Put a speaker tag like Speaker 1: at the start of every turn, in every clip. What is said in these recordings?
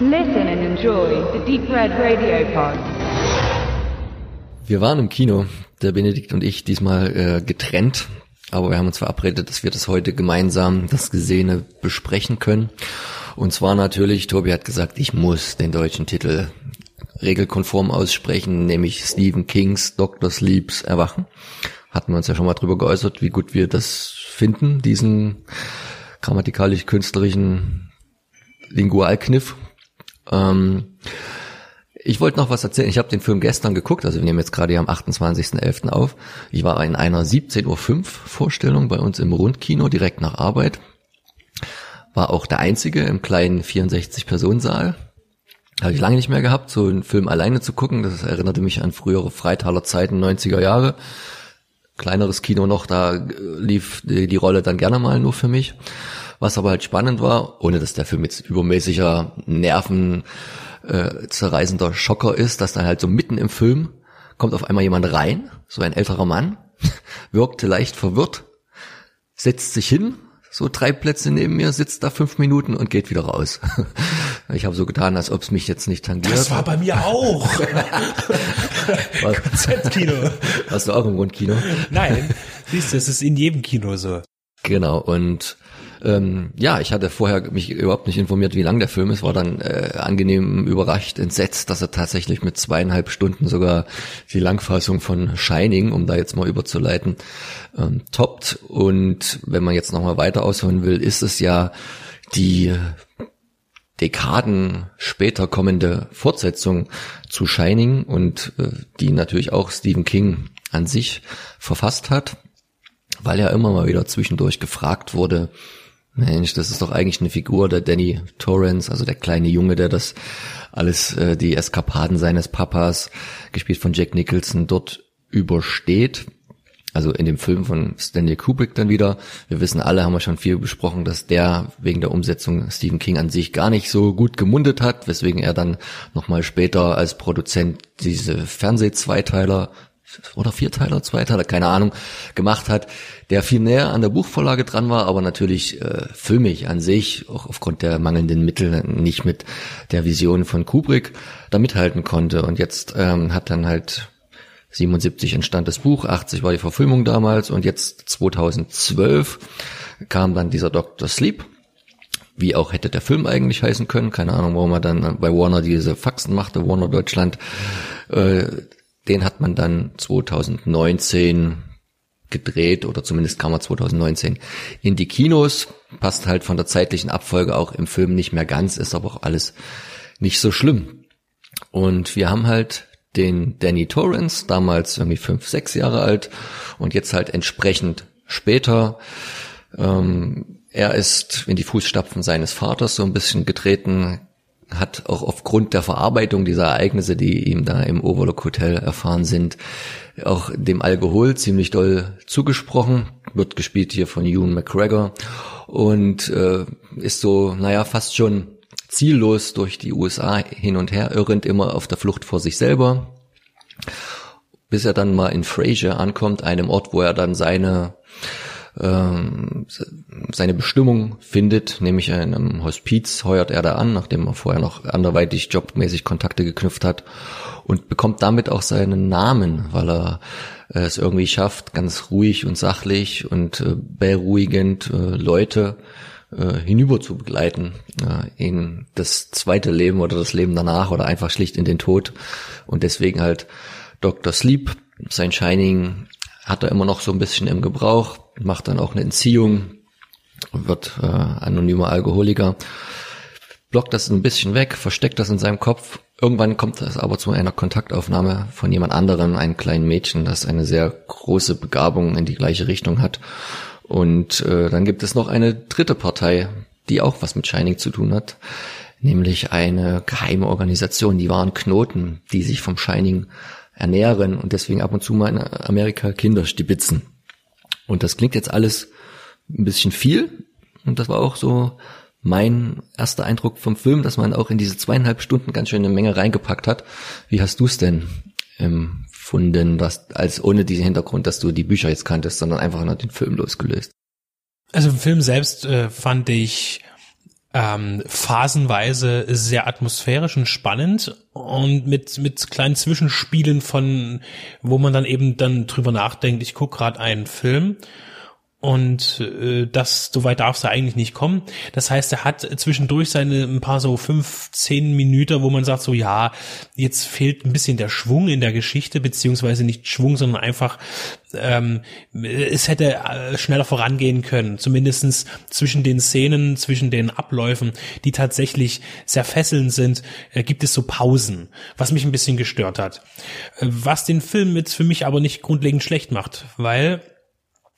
Speaker 1: Listen and enjoy the Deep Red Radio Pod.
Speaker 2: Wir waren im Kino, der Benedikt und ich, diesmal äh, getrennt, aber wir haben uns verabredet, dass wir das heute gemeinsam, das Gesehene, besprechen können. Und zwar natürlich, Tobi hat gesagt, ich muss den deutschen Titel regelkonform aussprechen, nämlich Stephen Kings Dr. Sleeps Erwachen. Hatten wir uns ja schon mal drüber geäußert, wie gut wir das finden, diesen grammatikalisch-künstlerischen Lingualkniff. Ähm, ich wollte noch was erzählen. Ich habe den Film gestern geguckt, also wir nehmen jetzt gerade hier am 28.11. auf. Ich war in einer 17.05 Uhr Vorstellung bei uns im Rundkino direkt nach Arbeit. War auch der einzige im kleinen 64-Personensaal. Habe ich lange nicht mehr gehabt, so einen Film alleine zu gucken. Das erinnerte mich an frühere Freitaler Zeiten, 90er Jahre. Kleineres Kino noch, da lief die, die Rolle dann gerne mal nur für mich. Was aber halt spannend war, ohne dass der Film jetzt übermäßiger Nerven äh, zerreißender Schocker ist, dass dann halt so mitten im Film kommt auf einmal jemand rein, so ein älterer Mann, wirkte leicht verwirrt, setzt sich hin, so drei Plätze neben mir, sitzt da fünf Minuten und geht wieder raus. Ich habe so getan, als ob es mich jetzt nicht tangiert.
Speaker 3: Das war bei mir auch. Konzeptkino.
Speaker 2: Hast du auch im Rundkino?
Speaker 3: Nein, siehst du, es ist in jedem Kino so.
Speaker 2: Genau, und ähm, ja, ich hatte vorher mich überhaupt nicht informiert, wie lang der Film ist, war dann äh, angenehm überrascht, entsetzt, dass er tatsächlich mit zweieinhalb Stunden sogar die Langfassung von Shining, um da jetzt mal überzuleiten, ähm, toppt. Und wenn man jetzt nochmal weiter ausholen will, ist es ja die Dekaden später kommende Fortsetzung zu Shining und äh, die natürlich auch Stephen King an sich verfasst hat, weil er immer mal wieder zwischendurch gefragt wurde, Mensch, das ist doch eigentlich eine Figur der Danny Torrance, also der kleine Junge, der das alles, äh, die Eskapaden seines Papas, gespielt von Jack Nicholson, dort übersteht. Also in dem Film von Stanley Kubrick dann wieder. Wir wissen alle, haben wir schon viel besprochen, dass der wegen der Umsetzung Stephen King an sich gar nicht so gut gemundet hat, weswegen er dann nochmal später als Produzent diese Fernsehzweiteiler oder Vierteiler, Zweiteiler, keine Ahnung, gemacht hat, der viel näher an der Buchvorlage dran war, aber natürlich äh, filmig an sich, auch aufgrund der mangelnden Mittel nicht mit der Vision von Kubrick da mithalten konnte. Und jetzt ähm, hat dann halt 77 entstand das Buch, 80 war die Verfilmung damals und jetzt 2012 kam dann dieser Dr. Sleep, wie auch hätte der Film eigentlich heißen können. Keine Ahnung, warum er dann bei Warner diese Faxen machte, Warner Deutschland. Äh, den hat man dann 2019 gedreht oder zumindest kam er 2019 in die Kinos. Passt halt von der zeitlichen Abfolge auch im Film nicht mehr ganz, ist aber auch alles nicht so schlimm. Und wir haben halt den Danny Torrance, damals irgendwie fünf, sechs Jahre alt und jetzt halt entsprechend später. Ähm, er ist in die Fußstapfen seines Vaters so ein bisschen getreten, hat auch aufgrund der Verarbeitung dieser Ereignisse, die ihm da im Overlook Hotel erfahren sind, auch dem Alkohol ziemlich doll zugesprochen. Wird gespielt hier von Ewan McGregor und äh, ist so, naja, fast schon ziellos durch die USA hin und her irrend, immer auf der Flucht vor sich selber, bis er dann mal in Fraser ankommt, einem Ort, wo er dann seine ähm, seine Bestimmung findet, nämlich in einem Hospiz heuert er da an, nachdem er vorher noch anderweitig jobmäßig Kontakte geknüpft hat und bekommt damit auch seinen Namen, weil er äh, es irgendwie schafft, ganz ruhig und sachlich und äh, beruhigend äh, Leute hinüber zu begleiten in das zweite Leben oder das Leben danach oder einfach schlicht in den Tod und deswegen halt Dr. Sleep, sein Shining hat er immer noch so ein bisschen im Gebrauch, macht dann auch eine Entziehung, wird äh, anonymer Alkoholiker, blockt das ein bisschen weg, versteckt das in seinem Kopf. Irgendwann kommt es aber zu einer Kontaktaufnahme von jemand anderem, einem kleinen Mädchen, das eine sehr große Begabung in die gleiche Richtung hat. Und äh, dann gibt es noch eine dritte Partei, die auch was mit Shining zu tun hat, nämlich eine geheime Organisation, die waren Knoten, die sich vom Shining ernähren und deswegen ab und zu mal in Amerika Kinder stibitzen. Und das klingt jetzt alles ein bisschen viel. Und das war auch so mein erster Eindruck vom Film, dass man auch in diese zweieinhalb Stunden ganz schön eine Menge reingepackt hat. Wie hast du es denn empfunden, dass, als ohne diesen Hintergrund, dass du die Bücher jetzt kanntest, sondern einfach nur den Film losgelöst?
Speaker 3: Also im Film selbst äh, fand ich ähm, phasenweise sehr atmosphärisch und spannend und mit mit kleinen Zwischenspielen von, wo man dann eben dann drüber nachdenkt, ich gucke gerade einen Film und äh, das so weit darf es eigentlich nicht kommen. Das heißt, er hat zwischendurch seine ein paar so fünf, zehn Minuten, wo man sagt so, ja, jetzt fehlt ein bisschen der Schwung in der Geschichte, beziehungsweise nicht Schwung, sondern einfach ähm, es hätte äh, schneller vorangehen können, zumindestens zwischen den Szenen, zwischen den Abläufen, die tatsächlich sehr fesselnd sind, äh, gibt es so Pausen, was mich ein bisschen gestört hat. Äh, was den Film jetzt für mich aber nicht grundlegend schlecht macht, weil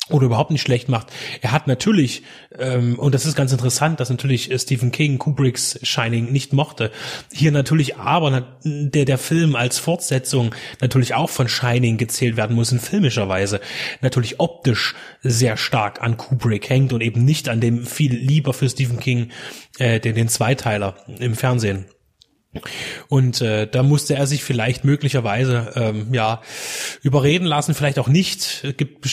Speaker 3: oder überhaupt nicht schlecht macht. Er hat natürlich, ähm, und das ist ganz interessant, dass natürlich äh, Stephen King Kubricks Shining nicht mochte. Hier natürlich aber der, der Film als Fortsetzung natürlich auch von Shining gezählt werden muss in filmischer Weise. Natürlich optisch sehr stark an Kubrick hängt und eben nicht an dem viel lieber für Stephen King, äh, den, den Zweiteiler im Fernsehen. Und äh, da musste er sich vielleicht möglicherweise ähm, ja überreden lassen, vielleicht auch nicht. Es gibt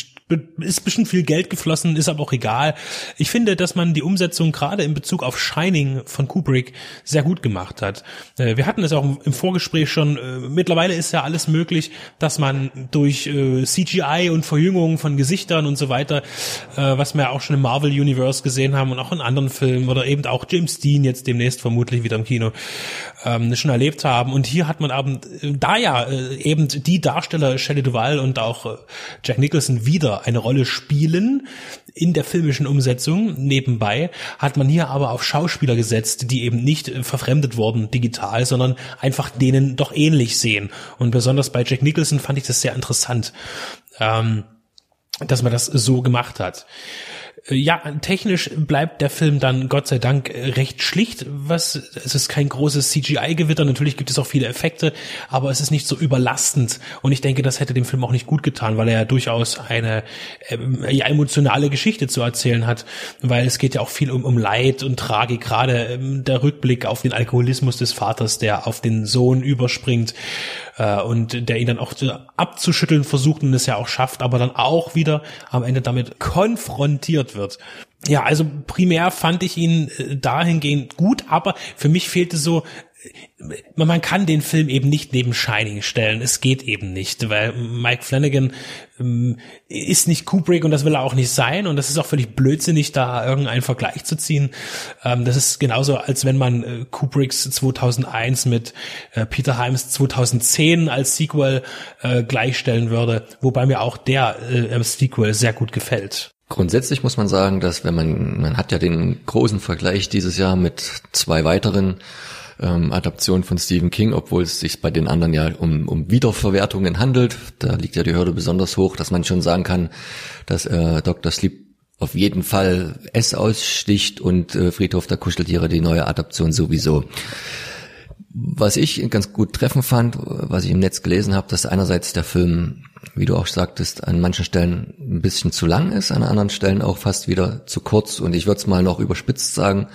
Speaker 3: ist bestimmt viel Geld geflossen, ist aber auch egal. Ich finde, dass man die Umsetzung gerade in Bezug auf Shining von Kubrick sehr gut gemacht hat. Äh, wir hatten es auch im Vorgespräch schon. Äh, mittlerweile ist ja alles möglich, dass man durch äh, CGI und Verjüngung von Gesichtern und so weiter, was wir auch schon im Marvel Universe gesehen haben und auch in anderen Filmen oder eben auch James Dean jetzt demnächst vermutlich wieder im Kino ähm, schon erlebt haben. Und hier hat man eben, da ja eben die Darsteller Shelley Duvall und auch Jack Nicholson wieder eine Rolle spielen in der filmischen Umsetzung. Nebenbei hat man hier aber auf Schauspieler gesetzt, die eben nicht verfremdet wurden digital, sondern einfach denen doch ähnlich sehen. Und besonders bei Jack Nicholson fand ich das sehr interessant, ähm, dass man das so gemacht hat. Äh, ja, technisch bleibt der Film dann Gott sei Dank äh, recht schlicht. Was, es ist kein großes CGI-Gewitter. Natürlich gibt es auch viele Effekte, aber es ist nicht so überlastend. Und ich denke, das hätte dem Film auch nicht gut getan, weil er ja durchaus eine ähm, ja, emotionale Geschichte zu erzählen hat. Weil es geht ja auch viel um, um Leid und Tragik. Gerade ähm, der Rückblick auf den Alkoholismus des Vaters, der auf den Sohn überspringt äh, und der ihn dann auch abzuschütteln versucht und es ja auch schafft, aber dann auch wieder am Ende damit konfrontiert wird. Ja, also primär fand ich ihn äh, dahingehend gut, aber für mich fehlte so man kann den Film eben nicht neben Shining stellen. Es geht eben nicht, weil Mike Flanagan ähm, ist nicht Kubrick und das will er auch nicht sein und das ist auch völlig blödsinnig, da irgendeinen Vergleich zu ziehen. Ähm, das ist genauso, als wenn man äh, Kubricks 2001 mit äh, Peter Himes 2010 als Sequel äh, gleichstellen würde, wobei mir auch der äh, Sequel sehr gut gefällt.
Speaker 2: Grundsätzlich muss man sagen, dass wenn man, man hat ja den großen Vergleich dieses Jahr mit zwei weiteren ähm, Adaption von Stephen King, obwohl es sich bei den anderen ja um, um Wiederverwertungen handelt. Da liegt ja die Hürde besonders hoch, dass man schon sagen kann, dass äh, Dr. Sleep auf jeden Fall S aussticht und äh, Friedhof der Kuscheltiere die neue Adaption sowieso. Was ich ganz gut treffen fand, was ich im Netz gelesen habe, dass einerseits der Film, wie du auch sagtest, an manchen Stellen ein bisschen zu lang ist, an anderen Stellen auch fast wieder zu kurz. Und ich würde es mal noch überspitzt sagen,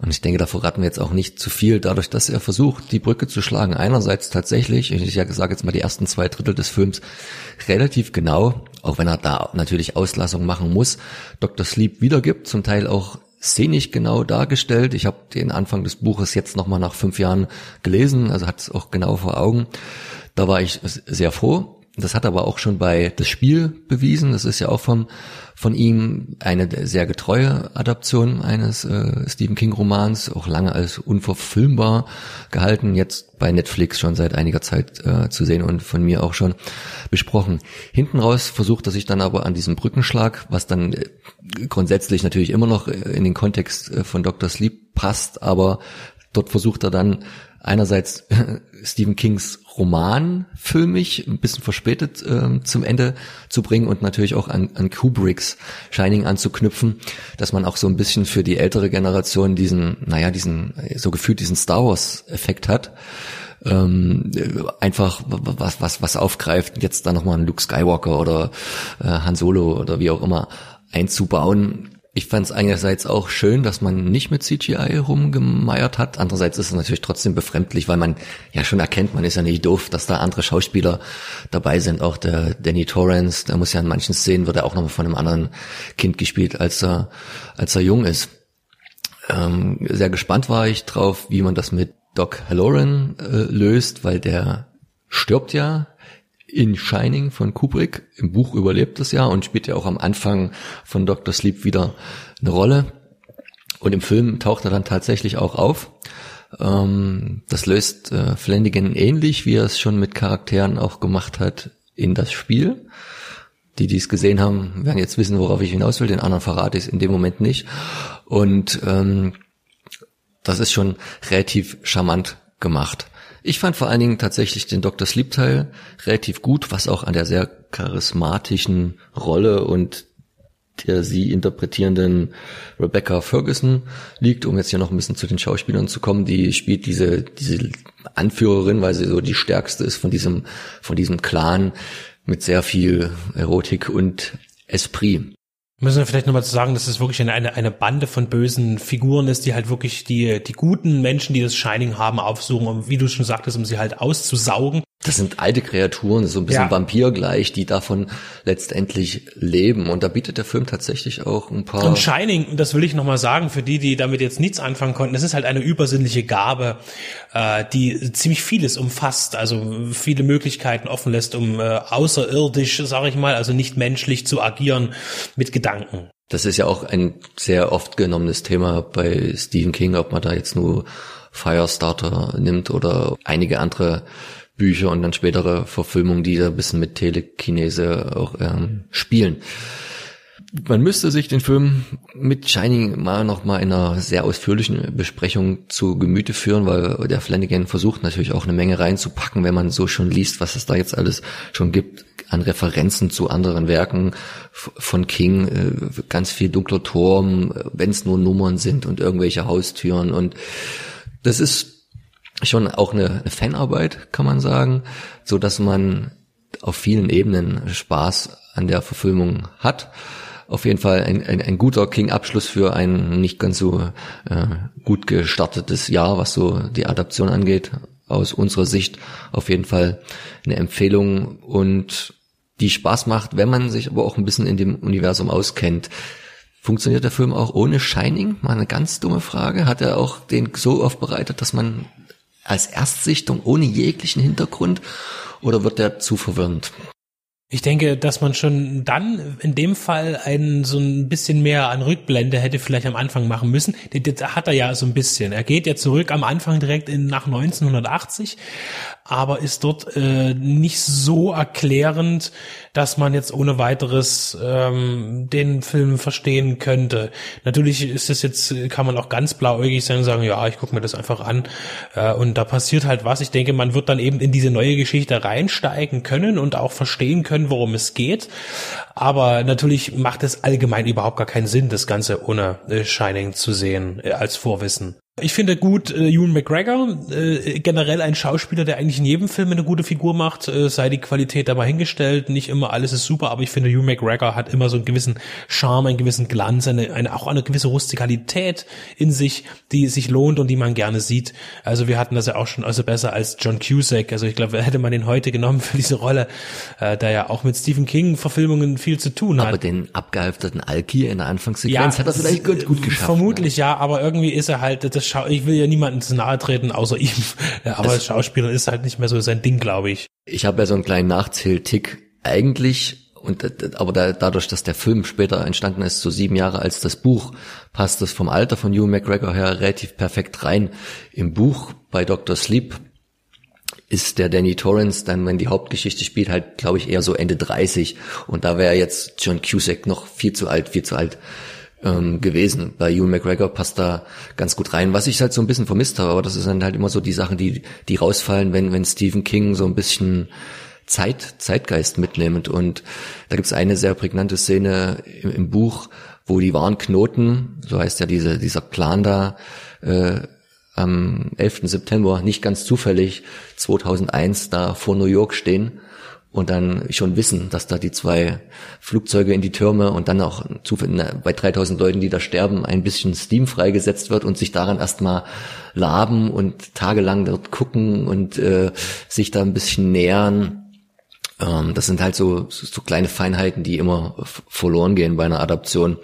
Speaker 2: und ich denke, da verraten wir jetzt auch nicht zu viel, dadurch, dass er versucht, die Brücke zu schlagen. Einerseits tatsächlich, ich sage jetzt mal die ersten zwei Drittel des Films, relativ genau, auch wenn er da natürlich Auslassung machen muss, Dr. Sleep wiedergibt, zum Teil auch szenisch genau dargestellt. Ich habe den Anfang des Buches jetzt nochmal nach fünf Jahren gelesen, also hat es auch genau vor Augen. Da war ich sehr froh. Das hat aber auch schon bei das Spiel bewiesen. Das ist ja auch vom von ihm eine sehr getreue Adaption eines äh, Stephen King Romans, auch lange als unverfilmbar gehalten, jetzt bei Netflix schon seit einiger Zeit äh, zu sehen und von mir auch schon besprochen. Hinten raus versucht er sich dann aber an diesem Brückenschlag, was dann äh, grundsätzlich natürlich immer noch in den Kontext äh, von Dr. Sleep passt, aber dort versucht er dann einerseits Stephen Kings Roman filmig, ein bisschen verspätet äh, zum Ende zu bringen und natürlich auch an, an Kubricks Shining anzuknüpfen, dass man auch so ein bisschen für die ältere Generation diesen, naja, diesen, so gefühlt diesen Star Wars Effekt hat. Ähm, einfach was, was, was aufgreift, jetzt da nochmal einen Luke Skywalker oder äh, Han Solo oder wie auch immer einzubauen ich fand es einerseits auch schön, dass man nicht mit CGI rumgemeiert hat. Andererseits ist es natürlich trotzdem befremdlich, weil man ja schon erkennt, man ist ja nicht doof, dass da andere Schauspieler dabei sind. Auch der Danny Torrance, der muss ja in manchen Szenen, wird er auch nochmal von einem anderen Kind gespielt, als er, als er jung ist. Ähm, sehr gespannt war ich drauf, wie man das mit Doc Halloran äh, löst, weil der stirbt ja in Shining von Kubrick. Im Buch überlebt es ja und spielt ja auch am Anfang von Dr. Sleep wieder eine Rolle. Und im Film taucht er dann tatsächlich auch auf. Ähm, das löst äh, Flanagan ähnlich, wie er es schon mit Charakteren auch gemacht hat in das Spiel. Die, die es gesehen haben, werden jetzt wissen, worauf ich hinaus will. Den anderen verrate ich es in dem Moment nicht. Und ähm, das ist schon relativ charmant gemacht. Ich fand vor allen Dingen tatsächlich den Dr. Sleep Teil relativ gut, was auch an der sehr charismatischen Rolle und der sie interpretierenden Rebecca Ferguson liegt, um jetzt hier noch ein bisschen zu den Schauspielern zu kommen, die spielt diese, diese Anführerin, weil sie so die stärkste ist von diesem, von diesem Clan mit sehr viel Erotik und Esprit.
Speaker 3: Müssen wir vielleicht nochmal zu sagen, dass es wirklich eine, eine, Bande von bösen Figuren ist, die halt wirklich die, die guten Menschen, die das Shining haben, aufsuchen, um, wie du schon sagtest, um sie halt auszusaugen.
Speaker 2: Das sind alte Kreaturen, so ein bisschen ja. Vampir gleich, die davon letztendlich leben. Und da bietet der Film tatsächlich auch ein paar.
Speaker 3: Und Shining, das will ich nochmal sagen, für die, die damit jetzt nichts anfangen konnten, das ist halt eine übersinnliche Gabe, äh, die ziemlich vieles umfasst, also viele Möglichkeiten offen lässt, um äh, außerirdisch, sage ich mal, also nicht menschlich zu agieren mit Gedanken.
Speaker 2: Das ist ja auch ein sehr oft genommenes Thema bei Stephen King, ob man da jetzt nur Firestarter nimmt oder einige andere Bücher und dann spätere Verfilmungen, die da ein bisschen mit Telekinese auch ähm, spielen. Man müsste sich den Film mit Shining mal noch mal in einer sehr ausführlichen Besprechung zu Gemüte führen, weil der Flanagan versucht natürlich auch eine Menge reinzupacken, wenn man so schon liest, was es da jetzt alles schon gibt an Referenzen zu anderen Werken von King, äh, ganz viel dunkler Turm, wenn es nur Nummern sind und irgendwelche Haustüren und das ist schon auch eine, eine Fanarbeit, kann man sagen, so dass man auf vielen Ebenen Spaß an der Verfilmung hat. Auf jeden Fall ein, ein, ein guter King-Abschluss für ein nicht ganz so äh, gut gestartetes Jahr, was so die Adaption angeht. Aus unserer Sicht auf jeden Fall eine Empfehlung und die Spaß macht, wenn man sich aber auch ein bisschen in dem Universum auskennt. Funktioniert der Film auch ohne Shining? Mal eine ganz dumme Frage. Hat er auch den so aufbereitet, dass man als Erstsichtung ohne jeglichen Hintergrund oder wird der zu verwirrend?
Speaker 3: Ich denke, dass man schon dann in dem Fall ein so ein bisschen mehr an Rückblende hätte vielleicht am Anfang machen müssen. Das hat er ja so ein bisschen. Er geht ja zurück am Anfang direkt in nach 1980, aber ist dort äh, nicht so erklärend, dass man jetzt ohne weiteres ähm, den Film verstehen könnte. Natürlich ist es jetzt, kann man auch ganz blauäugig sein und sagen, ja, ich gucke mir das einfach an äh, und da passiert halt was. Ich denke, man wird dann eben in diese neue Geschichte reinsteigen können und auch verstehen können, worum es geht. Aber natürlich macht es allgemein überhaupt gar keinen Sinn, das Ganze ohne äh, Shining zu sehen äh, als Vorwissen. Ich finde gut, äh, Ewan McGregor, äh, generell ein Schauspieler, der eigentlich in jedem Film eine gute Figur macht, äh, sei die Qualität da mal hingestellt. Nicht immer alles ist super, aber ich finde, Ewan McGregor hat immer so einen gewissen Charme, einen gewissen Glanz, eine, eine, auch eine gewisse Rustikalität in sich, die sich lohnt und die man gerne sieht. Also wir hatten das ja auch schon also besser als John Cusack. Also ich glaube, hätte man den heute genommen für diese Rolle, äh, der ja auch mit Stephen King Verfilmungen viel zu tun hat.
Speaker 2: Aber den abgehalfterten Alki in der Anfangssequenz ja, hat er vielleicht gut, gut geschafft.
Speaker 3: Vermutlich ne? ja, aber irgendwie ist er halt das Schau ich will ja niemandem zu nahe treten, außer ihm. aber das Schauspieler ist halt nicht mehr so sein Ding, glaube ich.
Speaker 2: Ich habe ja so einen kleinen Nachzähltick. Eigentlich und aber da, dadurch, dass der Film später entstanden ist, so sieben Jahre als das Buch, passt es vom Alter von Hugh McGregor her relativ perfekt rein. Im Buch bei Dr. Sleep ist der Danny Torrance dann, wenn die Hauptgeschichte spielt, halt, glaube ich, eher so Ende 30. Und da wäre jetzt John Cusack noch viel zu alt, viel zu alt ähm, gewesen. Bei Ewan McGregor passt da ganz gut rein. Was ich halt so ein bisschen vermisst habe, aber das ist dann halt immer so die Sachen, die, die rausfallen, wenn, wenn Stephen King so ein bisschen Zeit, Zeitgeist mitnimmt. Und da gibt's eine sehr prägnante Szene im, im, Buch, wo die wahren Knoten, so heißt ja diese, dieser Plan da, äh, am 11. September nicht ganz zufällig 2001 da vor New York stehen und dann schon wissen, dass da die zwei Flugzeuge in die Türme und dann auch bei 3000 Leuten, die da sterben, ein bisschen Steam freigesetzt wird und sich daran erstmal laben und tagelang dort gucken und äh, sich da ein bisschen nähern. Ähm, das sind halt so, so kleine Feinheiten, die immer verloren gehen bei einer Adaption.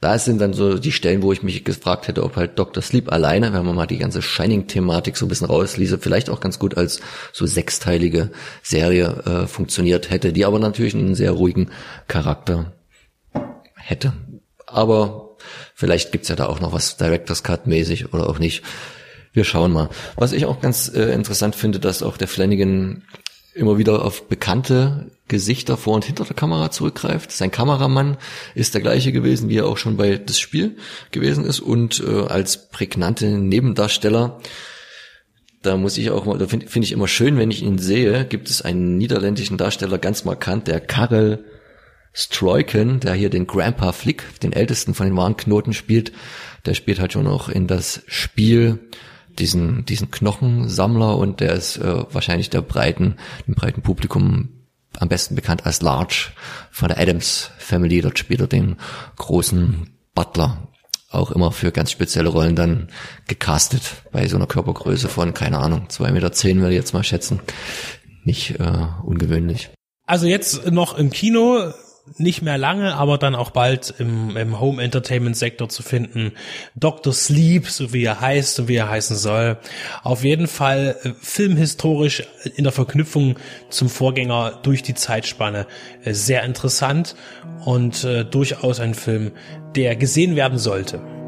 Speaker 2: Da sind dann so die Stellen, wo ich mich gefragt hätte, ob halt Dr. Sleep alleine, wenn man mal die ganze Shining-Thematik so ein bisschen rausließe, vielleicht auch ganz gut als so sechsteilige Serie äh, funktioniert hätte, die aber natürlich einen sehr ruhigen Charakter hätte. Aber vielleicht gibt's ja da auch noch was Director's Cut mäßig oder auch nicht. Wir schauen mal. Was ich auch ganz äh, interessant finde, dass auch der Flanagan immer wieder auf bekannte Gesichter vor und hinter der Kamera zurückgreift. Sein Kameramann ist der gleiche gewesen, wie er auch schon bei das Spiel gewesen ist. Und äh, als prägnante Nebendarsteller da muss ich auch mal, da finde find ich immer schön, wenn ich ihn sehe, gibt es einen niederländischen Darsteller ganz markant, der Karel Stroiken, der hier den Grandpa Flick, den ältesten von den Warnknoten spielt, der spielt halt schon auch in das Spiel diesen, diesen Knochensammler und der ist äh, wahrscheinlich der breiten, dem breiten Publikum am besten bekannt als Large von der Adams Family. Dort spielt er den großen Butler. Auch immer für ganz spezielle Rollen dann gecastet bei so einer Körpergröße von, keine Ahnung, zwei Meter zehn würde ich jetzt mal schätzen. Nicht äh, ungewöhnlich.
Speaker 3: Also jetzt noch im Kino nicht mehr lange, aber dann auch bald im, im Home Entertainment Sektor zu finden. Dr. Sleep, so wie er heißt und wie er heißen soll. Auf jeden Fall äh, filmhistorisch in der Verknüpfung zum Vorgänger durch die Zeitspanne äh, sehr interessant und äh, durchaus ein Film, der gesehen werden sollte.